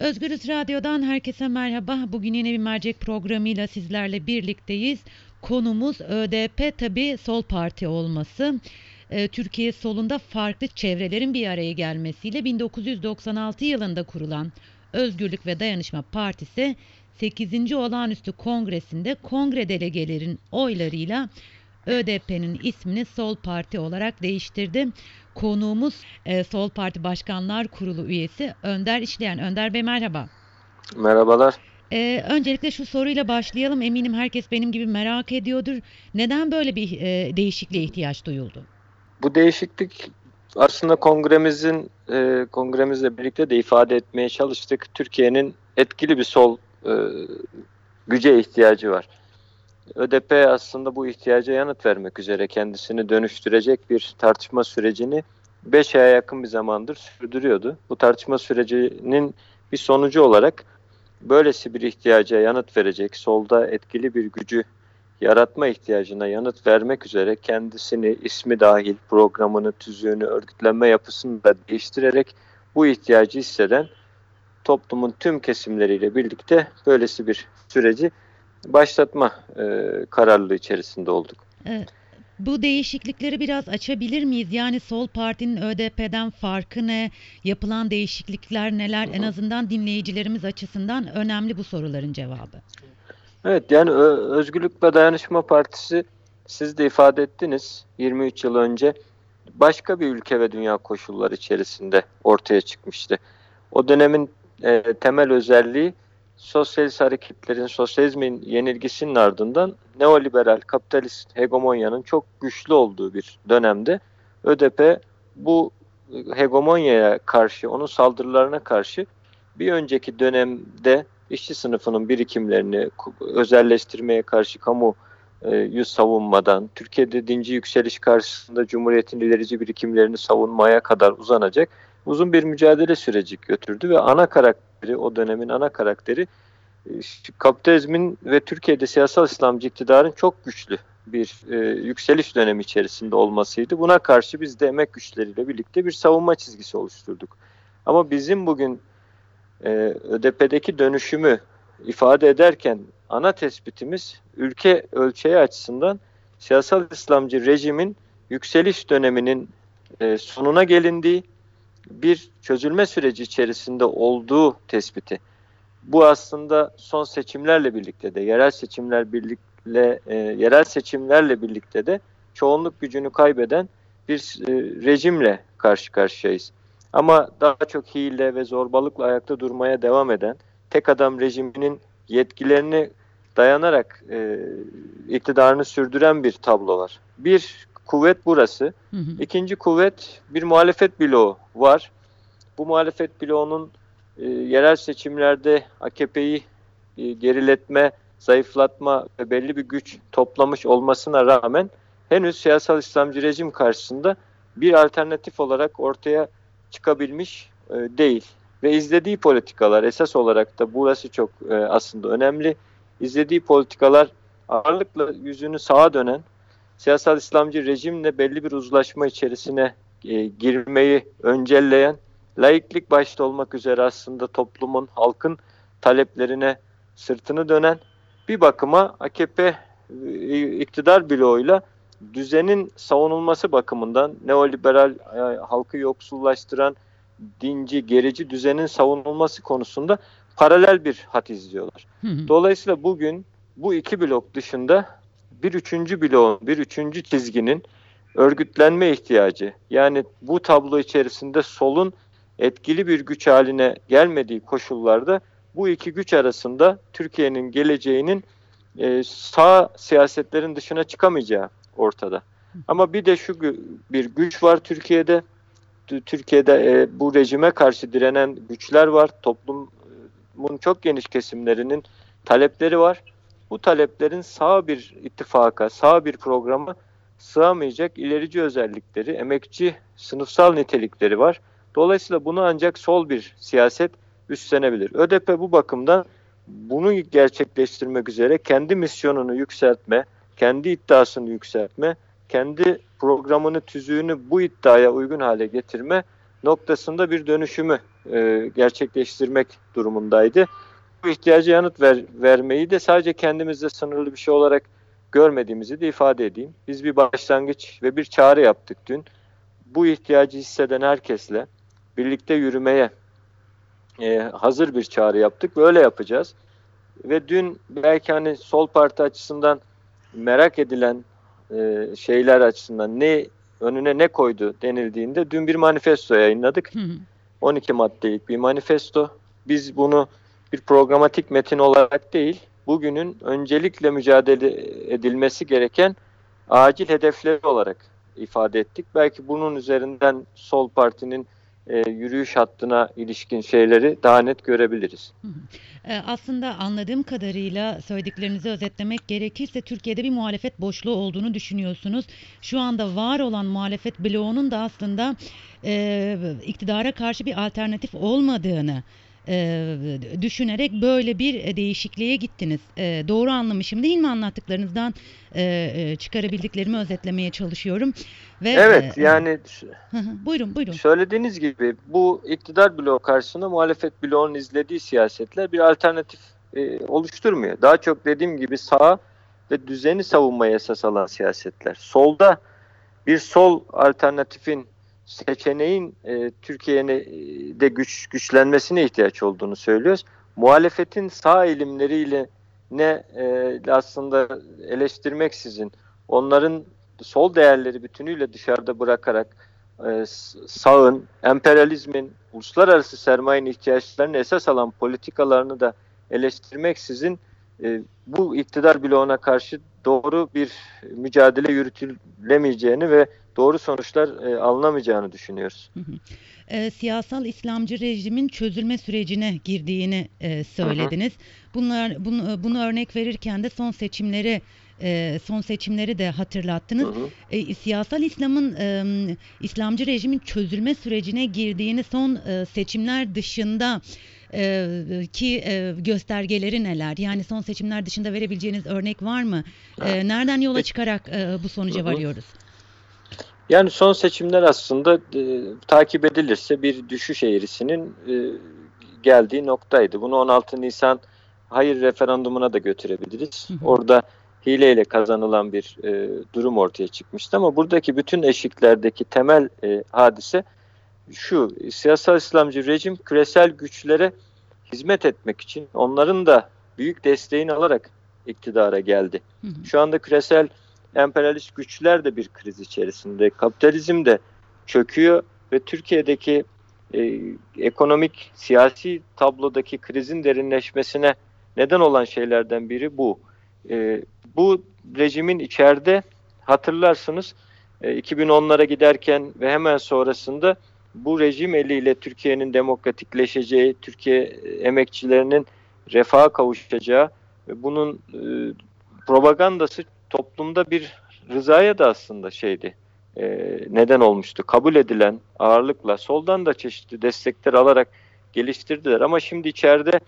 Özgürüz Radyo'dan herkese merhaba. Bugün yine bir mercek programıyla sizlerle birlikteyiz. Konumuz ÖDP tabi sol parti olması. Ee, Türkiye solunda farklı çevrelerin bir araya gelmesiyle 1996 yılında kurulan Özgürlük ve Dayanışma Partisi 8. olağanüstü kongresinde kongre delegelerin oylarıyla ÖDP'nin ismini Sol Parti olarak değiştirdi. Konuğumuz e, Sol Parti Başkanlar Kurulu üyesi Önder İşleyen. Önder Bey merhaba. Merhabalar. Ee, öncelikle şu soruyla başlayalım. Eminim herkes benim gibi merak ediyordur. Neden böyle bir e, değişikliğe ihtiyaç duyuldu? Bu değişiklik aslında kongremizin e, kongremizle birlikte de ifade etmeye çalıştık. Türkiye'nin etkili bir sol e, güce ihtiyacı var. ÖDP aslında bu ihtiyaca yanıt vermek üzere kendisini dönüştürecek bir tartışma sürecini 5 aya yakın bir zamandır sürdürüyordu. Bu tartışma sürecinin bir sonucu olarak böylesi bir ihtiyaca yanıt verecek, solda etkili bir gücü yaratma ihtiyacına yanıt vermek üzere kendisini ismi dahil programını, tüzüğünü, örgütlenme yapısını da değiştirerek bu ihtiyacı hisseden toplumun tüm kesimleriyle birlikte böylesi bir süreci başlatma e, kararlılığı içerisinde olduk. Evet. Bu değişiklikleri biraz açabilir miyiz? Yani Sol Parti'nin ÖDP'den farkı ne? Yapılan değişiklikler neler? En azından dinleyicilerimiz açısından önemli bu soruların cevabı. Evet yani Özgürlük ve Dayanışma Partisi siz de ifade ettiniz 23 yıl önce başka bir ülke ve dünya koşulları içerisinde ortaya çıkmıştı. O dönemin e, temel özelliği sosyalist hareketlerin, sosyalizmin yenilgisinin ardından neoliberal, kapitalist hegemonyanın çok güçlü olduğu bir dönemde ÖDP bu hegemonyaya karşı, onun saldırılarına karşı bir önceki dönemde işçi sınıfının birikimlerini özelleştirmeye karşı kamu yüz savunmadan, Türkiye'de dinci yükseliş karşısında Cumhuriyet'in ilerici birikimlerini savunmaya kadar uzanacak uzun bir mücadele süreci götürdü ve ana karakteri, o dönemin ana karakteri e, kapitalizmin ve Türkiye'de siyasal İslamcı iktidarın çok güçlü bir e, yükseliş dönemi içerisinde olmasıydı. Buna karşı biz de emek güçleriyle birlikte bir savunma çizgisi oluşturduk. Ama bizim bugün e, ÖDP'deki dönüşümü ifade ederken ana tespitimiz ülke ölçeği açısından siyasal İslamcı rejimin yükseliş döneminin e, sonuna gelindiği bir çözülme süreci içerisinde olduğu tespiti. Bu aslında son seçimlerle birlikte de yerel seçimler birlikte e, yerel seçimlerle birlikte de çoğunluk gücünü kaybeden bir e, rejimle karşı karşıyayız. Ama daha çok hile ve zorbalıkla ayakta durmaya devam eden tek adam rejiminin yetkilerini dayanarak e, iktidarını sürdüren bir tablo var. Bir kuvvet burası. Hı hı. İkinci kuvvet bir muhalefet bloğu var. Bu muhalefet bloğunun e, yerel seçimlerde AKP'yi e, geriletme, zayıflatma ve belli bir güç toplamış olmasına rağmen henüz siyasal İslamcı rejim karşısında bir alternatif olarak ortaya çıkabilmiş e, değil. Ve izlediği politikalar esas olarak da burası çok e, aslında önemli. İzlediği politikalar ağırlıkla yüzünü sağa dönen siyasal İslamcı rejimle belli bir uzlaşma içerisine e, girmeyi öncelleyen, laiklik başta olmak üzere aslında toplumun, halkın taleplerine sırtını dönen bir bakıma AKP e, iktidar bloğuyla düzenin savunulması bakımından neoliberal e, halkı yoksullaştıran dinci, gerici düzenin savunulması konusunda paralel bir hat izliyorlar. Dolayısıyla bugün bu iki blok dışında bir üçüncü bloğun, bir üçüncü çizginin örgütlenme ihtiyacı. Yani bu tablo içerisinde solun etkili bir güç haline gelmediği koşullarda bu iki güç arasında Türkiye'nin geleceğinin e, sağ siyasetlerin dışına çıkamayacağı ortada. Ama bir de şu bir güç var Türkiye'de. Türkiye'de e, bu rejime karşı direnen güçler var. Toplumun çok geniş kesimlerinin talepleri var bu taleplerin sağ bir ittifaka, sağ bir programa sığamayacak ilerici özellikleri, emekçi sınıfsal nitelikleri var. Dolayısıyla bunu ancak sol bir siyaset üstlenebilir. ÖDP bu bakımdan bunu gerçekleştirmek üzere kendi misyonunu yükseltme, kendi iddiasını yükseltme, kendi programını, tüzüğünü bu iddiaya uygun hale getirme noktasında bir dönüşümü e, gerçekleştirmek durumundaydı. Bu ihtiyaca yanıt ver, vermeyi de sadece kendimizde sınırlı bir şey olarak görmediğimizi de ifade edeyim. Biz bir başlangıç ve bir çağrı yaptık dün. Bu ihtiyacı hisseden herkesle birlikte yürümeye e, hazır bir çağrı yaptık ve öyle yapacağız. Ve dün belki hani sol parti açısından merak edilen e, şeyler açısından ne önüne ne koydu denildiğinde dün bir manifesto yayınladık. 12 maddelik bir manifesto. Biz bunu bir programatik metin olarak değil, bugünün öncelikle mücadele edilmesi gereken acil hedefleri olarak ifade ettik. Belki bunun üzerinden sol partinin e, yürüyüş hattına ilişkin şeyleri daha net görebiliriz. E, aslında anladığım kadarıyla söylediklerinizi özetlemek gerekirse Türkiye'de bir muhalefet boşluğu olduğunu düşünüyorsunuz. Şu anda var olan muhalefet bloğunun da aslında e, iktidara karşı bir alternatif olmadığını e, düşünerek böyle bir değişikliğe gittiniz. E, doğru anlamışım değil mi anlattıklarınızdan e, çıkarabildiklerimi özetlemeye çalışıyorum. Ve, evet e, yani buyurun buyurun. Söylediğiniz gibi bu iktidar bloğu karşısında muhalefet bloğunun izlediği siyasetler bir alternatif e, oluşturmuyor. Daha çok dediğim gibi sağ ve düzeni savunmaya esas alan siyasetler. Solda bir sol alternatifin seçeneğin e, Türkiye'de güç güçlenmesine ihtiyaç olduğunu söylüyoruz. Muhalefetin sağ eğilimleriyle ne e, aslında eleştirmeksizin onların sol değerleri bütünüyle dışarıda bırakarak e, sağın, emperyalizmin, uluslararası sermayenin ihtiyaçlarını esas alan politikalarını da eleştirmeksizin e, bu iktidar bloğuna karşı doğru bir mücadele yürütülemeyeceğini ve doğru sonuçlar e, alınamayacağını düşünüyoruz. E, siyasal İslamcı rejimin çözülme sürecine girdiğini e, söylediniz. Hı hı. Bunlar bunu, e, bunu örnek verirken de son seçimleri e, son seçimleri de hatırlattınız. Hı hı. E, siyasal İslam'ın e, İslamcı rejimin çözülme sürecine girdiğini son e, seçimler dışında e, ki e, göstergeleri neler? Yani son seçimler dışında verebileceğiniz örnek var mı? E, nereden yola çıkarak e, bu sonuca varıyoruz? Yani son seçimler aslında e, takip edilirse bir düşüş eğrisinin e, geldiği noktaydı. Bunu 16 Nisan hayır referandumuna da götürebiliriz. Hı hı. Orada hileyle kazanılan bir e, durum ortaya çıkmıştı ama buradaki bütün eşiklerdeki temel e, hadise şu siyasal İslamcı rejim küresel güçlere hizmet etmek için onların da büyük desteğini alarak iktidara geldi. Hı hı. Şu anda küresel emperyalist güçler de bir kriz içerisinde. Kapitalizm de çöküyor ve Türkiye'deki e, ekonomik, siyasi tablodaki krizin derinleşmesine neden olan şeylerden biri bu. E, bu rejimin içeride hatırlarsınız e, 2010'lara giderken ve hemen sonrasında bu rejim eliyle Türkiye'nin demokratikleşeceği, Türkiye emekçilerinin refaha kavuşacağı ve bunun e, propagandası toplumda bir rızaya da aslında şeydi e, neden olmuştu. Kabul edilen ağırlıkla soldan da çeşitli destekler alarak geliştirdiler ama şimdi içeride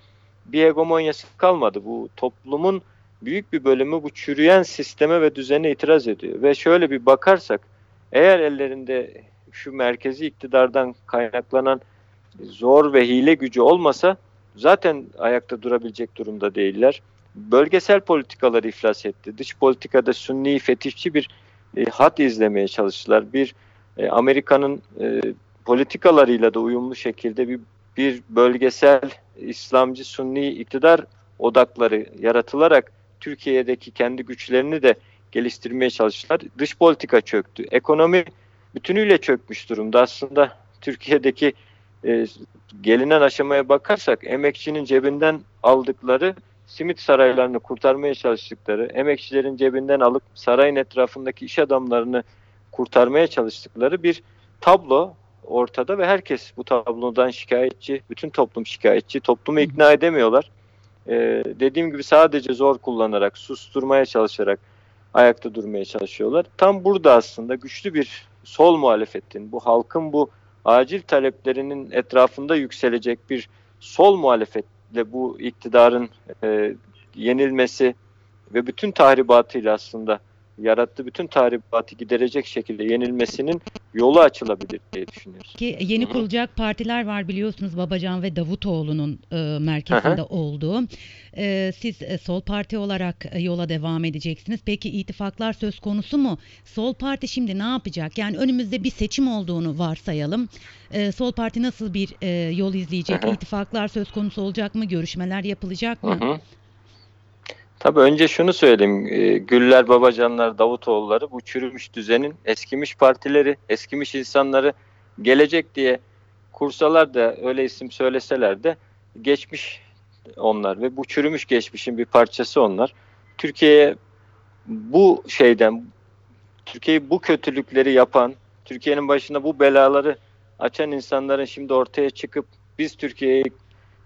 bir hegemonyası kalmadı. Bu toplumun büyük bir bölümü bu çürüyen sisteme ve düzene itiraz ediyor. Ve şöyle bir bakarsak eğer ellerinde şu merkezi iktidardan kaynaklanan zor ve hile gücü olmasa zaten ayakta durabilecek durumda değiller. Bölgesel politikalar iflas etti. Dış politikada sünni fetişçi bir e, hat izlemeye çalıştılar. Bir e, Amerika'nın e, politikalarıyla da uyumlu şekilde bir bir bölgesel İslamcı Sunni iktidar odakları yaratılarak Türkiye'deki kendi güçlerini de geliştirmeye çalıştılar. Dış politika çöktü. Ekonomi bütünüyle çökmüş durumda. Aslında Türkiye'deki e, gelinen aşamaya bakarsak emekçinin cebinden aldıkları simit saraylarını kurtarmaya çalıştıkları, emekçilerin cebinden alıp sarayın etrafındaki iş adamlarını kurtarmaya çalıştıkları bir tablo ortada ve herkes bu tablodan şikayetçi, bütün toplum şikayetçi, toplumu ikna edemiyorlar. Ee, dediğim gibi sadece zor kullanarak, susturmaya çalışarak ayakta durmaya çalışıyorlar. Tam burada aslında güçlü bir sol muhalefetin, bu halkın bu acil taleplerinin etrafında yükselecek bir sol muhalefetle bu iktidarın e, yenilmesi ve bütün tahribatıyla aslında yarattığı bütün tahribatı giderecek şekilde yenilmesinin yolu açılabilir diye düşünüyoruz. Ki yeni kurulacak partiler var biliyorsunuz Babacan ve Davutoğlu'nun e, merkezinde olduğu. E, siz e, Sol Parti olarak e, yola devam edeceksiniz. Peki ittifaklar söz konusu mu? Sol Parti şimdi ne yapacak? Yani önümüzde bir seçim olduğunu varsayalım. E, Sol Parti nasıl bir e, yol izleyecek? Hı. İttifaklar söz konusu olacak mı? Görüşmeler yapılacak mı? hı. Tabii önce şunu söyleyeyim. e, Güller, Babacanlar, Davutoğulları bu çürümüş düzenin eskimiş partileri, eskimiş insanları gelecek diye kursalar da öyle isim söyleseler de geçmiş onlar ve bu çürümüş geçmişin bir parçası onlar. Türkiye'ye bu şeyden Türkiye'yi bu kötülükleri yapan, Türkiye'nin başına bu belaları açan insanların şimdi ortaya çıkıp biz Türkiye'yi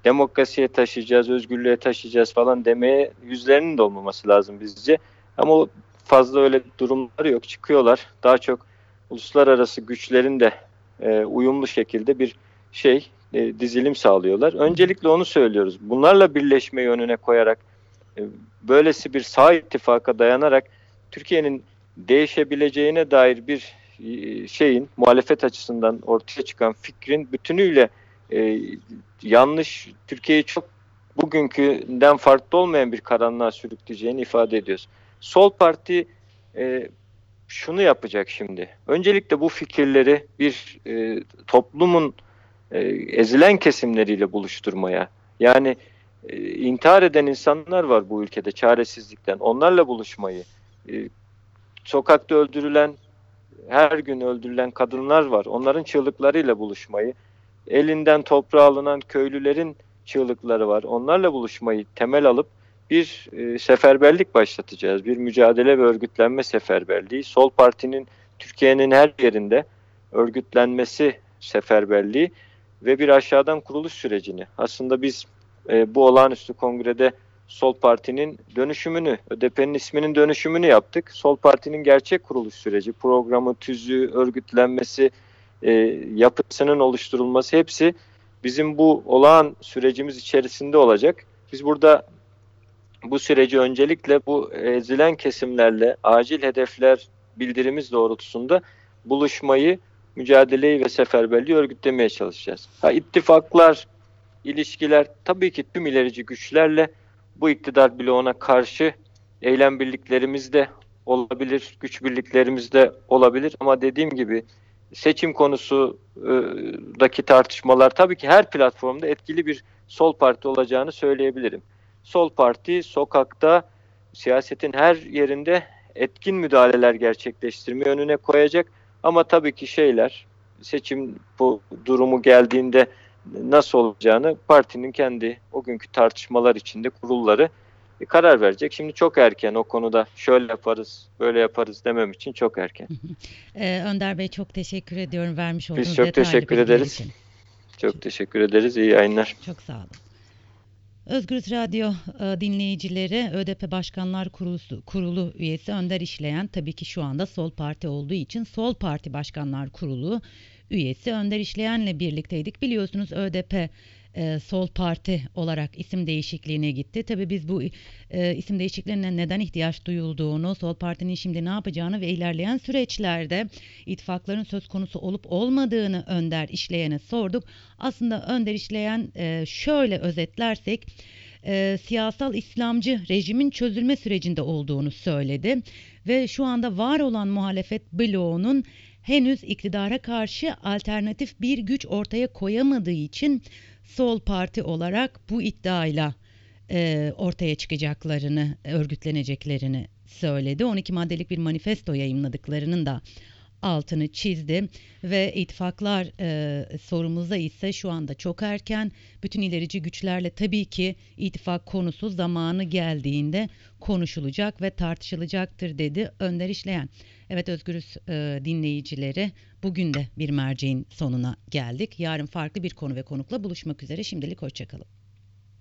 demokrasiye taşıyacağız, özgürlüğe taşıyacağız falan demeye yüzlerinin de olmaması lazım bizce. Ama fazla öyle durumları yok. Çıkıyorlar. Daha çok uluslararası güçlerin de e, uyumlu şekilde bir şey e, dizilim sağlıyorlar. Öncelikle onu söylüyoruz. Bunlarla birleşmeyi önüne koyarak e, böylesi bir sağ ittifaka dayanarak Türkiye'nin değişebileceğine dair bir e, şeyin muhalefet açısından ortaya çıkan fikrin bütünüyle e, yanlış Türkiye'yi çok bugünkünden farklı olmayan bir karanlığa sürükleyeceğini ifade ediyoruz. Sol Parti e, şunu yapacak şimdi. Öncelikle bu fikirleri bir e, toplumun e, ezilen kesimleriyle buluşturmaya yani e, intihar eden insanlar var bu ülkede çaresizlikten onlarla buluşmayı e, sokakta öldürülen her gün öldürülen kadınlar var onların çığlıklarıyla buluşmayı elinden toprağı alınan köylülerin çığlıkları var. Onlarla buluşmayı temel alıp bir e, seferberlik başlatacağız. Bir mücadele ve örgütlenme seferberliği. Sol Parti'nin Türkiye'nin her yerinde örgütlenmesi seferberliği ve bir aşağıdan kuruluş sürecini. Aslında biz e, bu olağanüstü kongrede Sol Parti'nin dönüşümünü, ÖDP'nin isminin dönüşümünü yaptık. Sol Parti'nin gerçek kuruluş süreci, programı, tüzüğü, örgütlenmesi, e, yapısının oluşturulması hepsi bizim bu olağan sürecimiz içerisinde olacak. Biz burada bu süreci öncelikle bu ezilen kesimlerle acil hedefler bildirimiz doğrultusunda buluşmayı, mücadeleyi ve seferberliği örgütlemeye çalışacağız. Ha, ittifaklar, ilişkiler tabii ki tüm ilerici güçlerle bu iktidar bloğuna karşı eylem birliklerimiz de olabilir, güç birliklerimiz de olabilir ama dediğim gibi seçim konusundaki tartışmalar tabii ki her platformda etkili bir sol parti olacağını söyleyebilirim. Sol parti sokakta siyasetin her yerinde etkin müdahaleler gerçekleştirmeyi önüne koyacak ama tabii ki şeyler seçim bu durumu geldiğinde nasıl olacağını partinin kendi o günkü tartışmalar içinde kurulları karar verecek. Şimdi çok erken o konuda şöyle yaparız, böyle yaparız demem için çok erken. Ee, Önder Bey çok teşekkür ediyorum vermiş olduğunuz Biz çok teşekkür ederiz. için. Çok teşekkür ederiz. İyi yayınlar. Çok sağ olun. Özgürüz Radyo e, dinleyicileri ÖDP Başkanlar Kurulu, Kurulu üyesi Önder İşleyen tabii ki şu anda Sol Parti olduğu için Sol Parti Başkanlar Kurulu üyesi Önder İşleyen'le birlikteydik. Biliyorsunuz ÖDP e, Sol Parti olarak isim değişikliğine gitti. Tabii biz bu e, isim değişikliğine neden ihtiyaç duyulduğunu, Sol Parti'nin şimdi ne yapacağını ve ilerleyen süreçlerde ittifakların söz konusu olup olmadığını Önder İşleyen'e sorduk. Aslında Önder İşleyen e, şöyle özetlersek e, siyasal İslamcı rejimin çözülme sürecinde olduğunu söyledi ve şu anda var olan muhalefet bloğunun henüz iktidara karşı alternatif bir güç ortaya koyamadığı için Sol Parti olarak bu iddiayla e, ortaya çıkacaklarını, örgütleneceklerini söyledi. 12 maddelik bir manifesto yayınladıklarının da altını çizdi ve ittifaklar e, sorumuzda ise şu anda çok erken. Bütün ilerici güçlerle tabii ki ittifak konusu zamanı geldiğinde konuşulacak ve tartışılacaktır dedi Önder İşleyen. Evet Özgürüz e, dinleyicileri bugün de bir merceğin sonuna geldik. Yarın farklı bir konu ve konukla buluşmak üzere şimdilik hoşçakalın.